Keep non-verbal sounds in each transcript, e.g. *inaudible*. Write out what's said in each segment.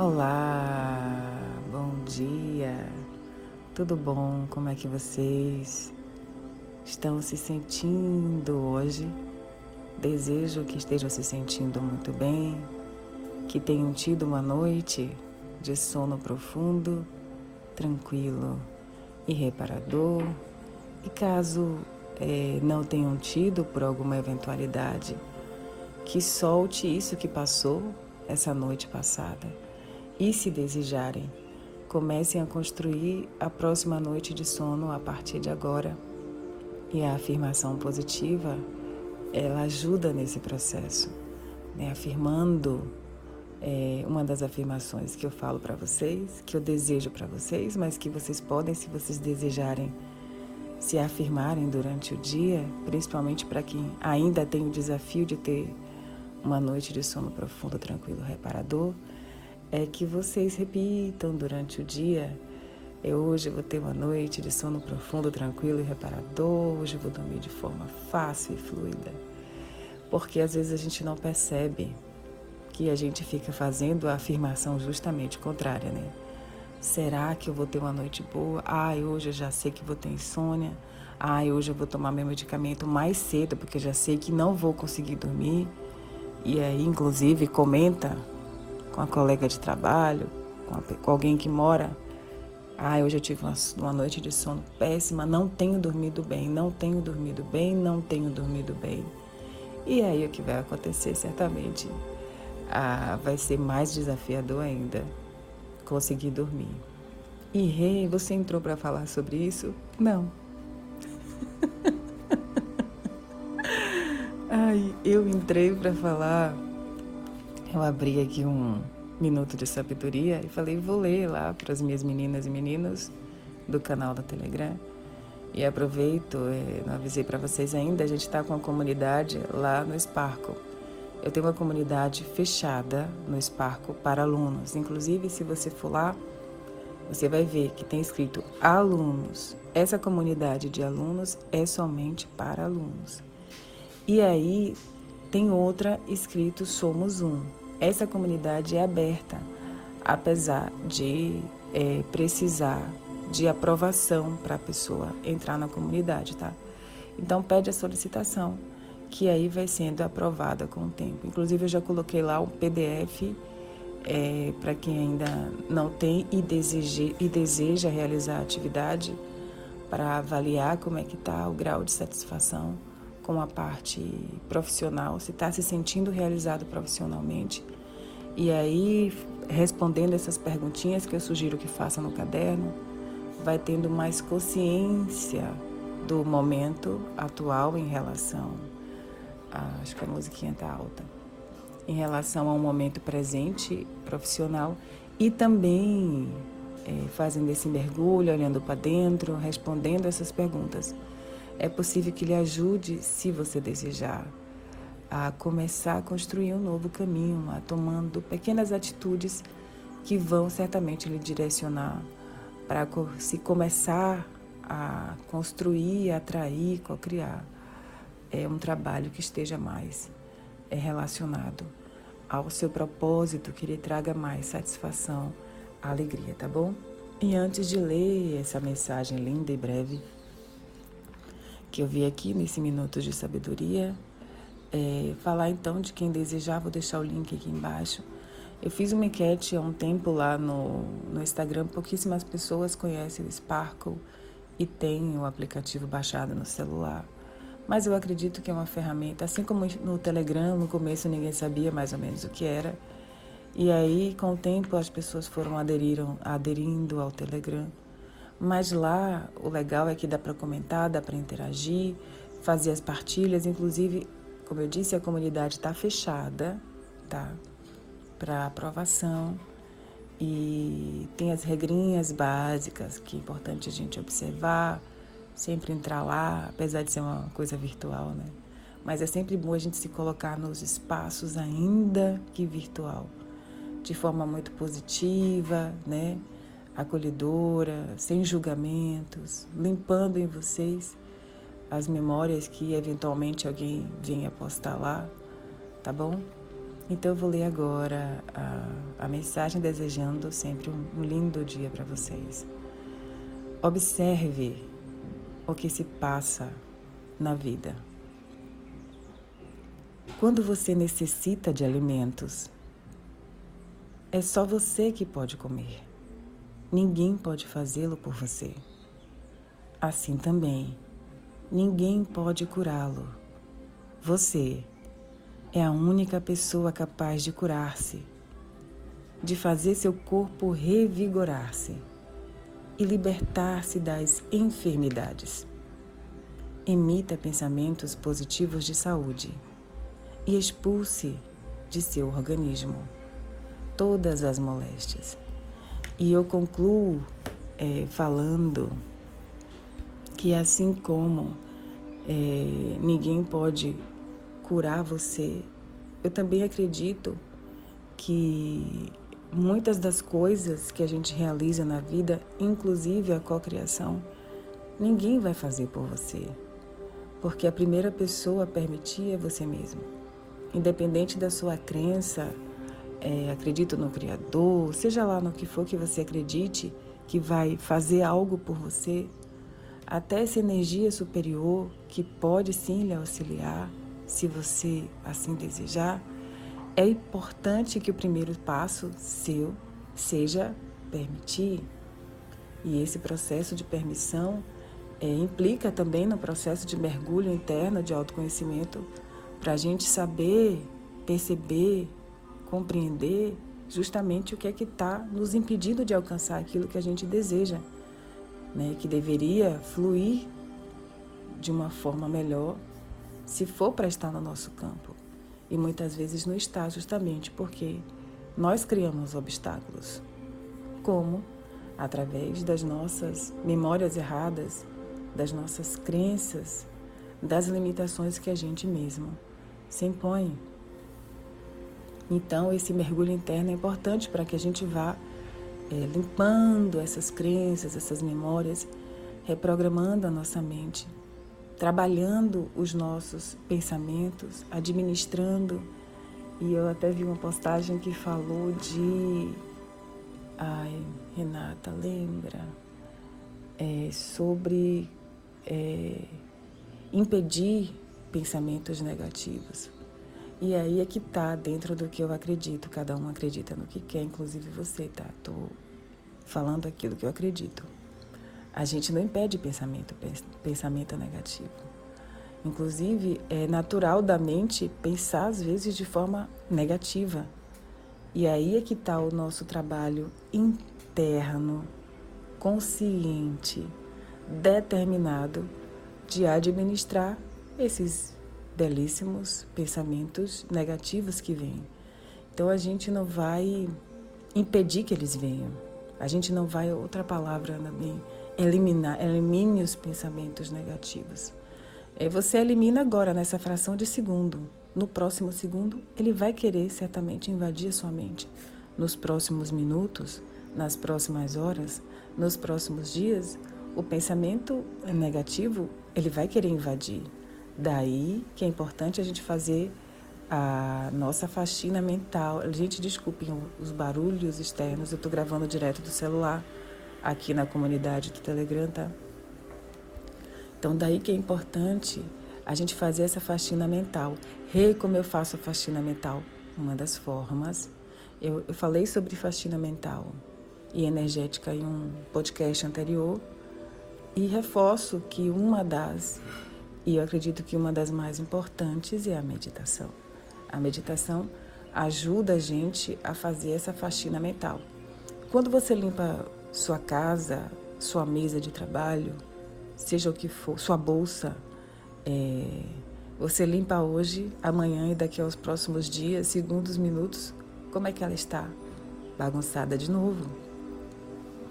Olá, bom dia, tudo bom? Como é que vocês estão se sentindo hoje? Desejo que estejam se sentindo muito bem, que tenham tido uma noite de sono profundo, tranquilo e reparador. E caso é, não tenham tido por alguma eventualidade, que solte isso que passou essa noite passada e, se desejarem, comecem a construir a próxima noite de sono a partir de agora. E a afirmação positiva, ela ajuda nesse processo, né? afirmando é, uma das afirmações que eu falo para vocês, que eu desejo para vocês, mas que vocês podem, se vocês desejarem, se afirmarem durante o dia, principalmente para quem ainda tem o desafio de ter uma noite de sono profundo, tranquilo, reparador é que vocês repitam durante o dia. Eu hoje vou ter uma noite de sono profundo, tranquilo e reparador. Hoje eu vou dormir de forma fácil e fluida. Porque às vezes a gente não percebe que a gente fica fazendo a afirmação justamente contrária, né? Será que eu vou ter uma noite boa? Ai, hoje eu já sei que vou ter insônia. Ai, hoje eu vou tomar meu medicamento mais cedo porque já sei que não vou conseguir dormir. E aí, inclusive, comenta com a colega de trabalho, com, a, com alguém que mora. Ah, hoje eu tive uma, uma noite de sono péssima, não tenho dormido bem, não tenho dormido bem, não tenho dormido bem. E aí o que vai acontecer certamente ah, vai ser mais desafiador ainda conseguir dormir. E Rei, você entrou para falar sobre isso? Não. *laughs* Ai, eu entrei para falar eu abri aqui um minuto de sabedoria e falei, vou ler lá para as minhas meninas e meninos do canal da Telegram. E aproveito, é, não avisei para vocês ainda, a gente está com a comunidade lá no Sparkle. Eu tenho uma comunidade fechada no Sparkle para alunos. Inclusive, se você for lá, você vai ver que tem escrito alunos. Essa comunidade de alunos é somente para alunos. E aí tem outra escrito Somos Um. Essa comunidade é aberta, apesar de é, precisar de aprovação para a pessoa entrar na comunidade, tá? Então pede a solicitação, que aí vai sendo aprovada com o tempo. Inclusive eu já coloquei lá um PDF é, para quem ainda não tem e e deseja realizar a atividade para avaliar como é que está o grau de satisfação com a parte profissional, se está se sentindo realizado profissionalmente. E aí, respondendo essas perguntinhas que eu sugiro que faça no caderno, vai tendo mais consciência do momento atual em relação. A, acho que a musiquinha está alta. Em relação ao momento presente profissional e também é, fazendo esse mergulho, olhando para dentro, respondendo essas perguntas é possível que lhe ajude, se você desejar, a começar a construir um novo caminho, a tomando pequenas atitudes que vão certamente lhe direcionar para se começar a construir, atrair, co-criar. É um trabalho que esteja mais é relacionado ao seu propósito, que lhe traga mais satisfação, alegria, tá bom? E antes de ler essa mensagem linda e breve, que eu vi aqui nesse Minuto de Sabedoria. É, falar então de quem desejar, vou deixar o link aqui embaixo. Eu fiz uma enquete há um tempo lá no, no Instagram, pouquíssimas pessoas conhecem o Sparkle e têm o aplicativo baixado no celular. Mas eu acredito que é uma ferramenta, assim como no Telegram, no começo ninguém sabia mais ou menos o que era. E aí, com o tempo, as pessoas foram aderiram, aderindo ao Telegram. Mas lá o legal é que dá para comentar, dá para interagir, fazer as partilhas. Inclusive, como eu disse, a comunidade está fechada, tá? Para aprovação. E tem as regrinhas básicas que é importante a gente observar, sempre entrar lá, apesar de ser uma coisa virtual, né? Mas é sempre bom a gente se colocar nos espaços, ainda que virtual, de forma muito positiva, né? Acolhedora, sem julgamentos, limpando em vocês as memórias que eventualmente alguém venha postar lá, tá bom? Então eu vou ler agora a, a mensagem desejando sempre um, um lindo dia para vocês. Observe o que se passa na vida. Quando você necessita de alimentos, é só você que pode comer. Ninguém pode fazê-lo por você. Assim também, ninguém pode curá-lo. Você é a única pessoa capaz de curar-se, de fazer seu corpo revigorar-se e libertar-se das enfermidades. Emita pensamentos positivos de saúde e expulse de seu organismo todas as moléstias. E eu concluo é, falando que assim como é, ninguém pode curar você, eu também acredito que muitas das coisas que a gente realiza na vida, inclusive a cocriação, ninguém vai fazer por você. Porque a primeira pessoa a permitir é você mesmo. Independente da sua crença, é, acredito no Criador, seja lá no que for que você acredite que vai fazer algo por você, até essa energia superior que pode sim lhe auxiliar, se você assim desejar, é importante que o primeiro passo seu seja permitir. E esse processo de permissão é, implica também no processo de mergulho interno de autoconhecimento para a gente saber, perceber, compreender justamente o que é que está nos impedindo de alcançar aquilo que a gente deseja, né? que deveria fluir de uma forma melhor se for para estar no nosso campo. E muitas vezes não está justamente porque nós criamos obstáculos, como através das nossas memórias erradas, das nossas crenças, das limitações que a gente mesmo se impõe então, esse mergulho interno é importante para que a gente vá é, limpando essas crenças, essas memórias, reprogramando a nossa mente, trabalhando os nossos pensamentos, administrando. E eu até vi uma postagem que falou de. Ai, Renata, lembra? É, sobre é, impedir pensamentos negativos. E aí é que tá dentro do que eu acredito. Cada um acredita no que quer, inclusive você, tá? Tô falando aquilo que eu acredito. A gente não impede pensamento, pensamento negativo. Inclusive, é natural da mente pensar às vezes de forma negativa. E aí é que está o nosso trabalho interno, consciente, determinado de administrar esses belíssimos pensamentos negativos que vêm. Então a gente não vai impedir que eles venham. A gente não vai, outra palavra também, eliminar, elimine os pensamentos negativos. É, você elimina agora, nessa fração de segundo. No próximo segundo, ele vai querer certamente invadir a sua mente. Nos próximos minutos, nas próximas horas, nos próximos dias, o pensamento negativo, ele vai querer invadir. Daí que é importante a gente fazer a nossa faxina mental. Gente, desculpem os barulhos externos, eu estou gravando direto do celular aqui na comunidade do Telegram, tá? Então, daí que é importante a gente fazer essa faxina mental. Rei, como eu faço a faxina mental? Uma das formas. Eu, eu falei sobre faxina mental e energética em um podcast anterior e reforço que uma das e eu acredito que uma das mais importantes é a meditação. A meditação ajuda a gente a fazer essa faxina mental. Quando você limpa sua casa, sua mesa de trabalho, seja o que for, sua bolsa, é, você limpa hoje, amanhã e daqui aos próximos dias, segundos, minutos, como é que ela está? Bagunçada de novo.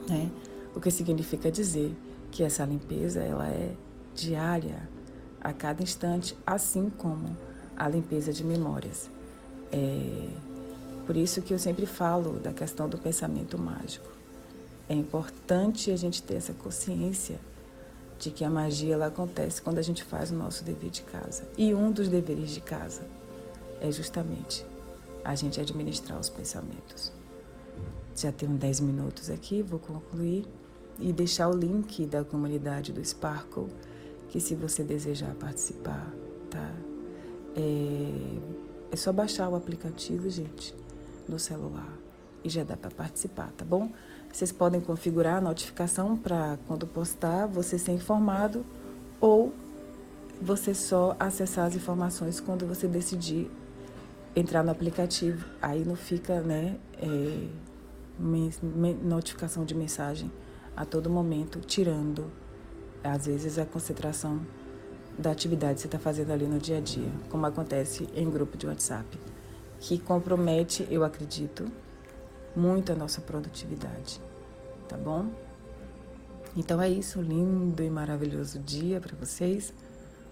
Né? O que significa dizer que essa limpeza ela é diária, a cada instante, assim como a limpeza de memórias. É por isso que eu sempre falo da questão do pensamento mágico. É importante a gente ter essa consciência de que a magia ela acontece quando a gente faz o nosso dever de casa. E um dos deveres de casa é justamente a gente administrar os pensamentos. Já tenho 10 minutos aqui, vou concluir e deixar o link da comunidade do Sparkle, que se você desejar participar, tá? É, é só baixar o aplicativo, gente, no celular e já dá para participar, tá bom? Vocês podem configurar a notificação para quando postar você ser informado ou você só acessar as informações quando você decidir entrar no aplicativo. Aí não fica, né, é, notificação de mensagem a todo momento, tirando, às vezes, a concentração da atividade que você está fazendo ali no dia a dia, como acontece em grupo de WhatsApp, que compromete, eu acredito, muito a nossa produtividade, tá bom? Então é isso, lindo e maravilhoso dia para vocês,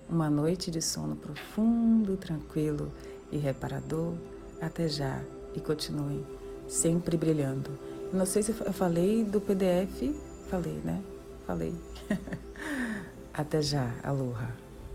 uma noite de sono profundo, tranquilo e reparador. Até já e continuem sempre brilhando. Não sei se eu falei do PDF, falei, né? Falei. *laughs* Até já, aloha.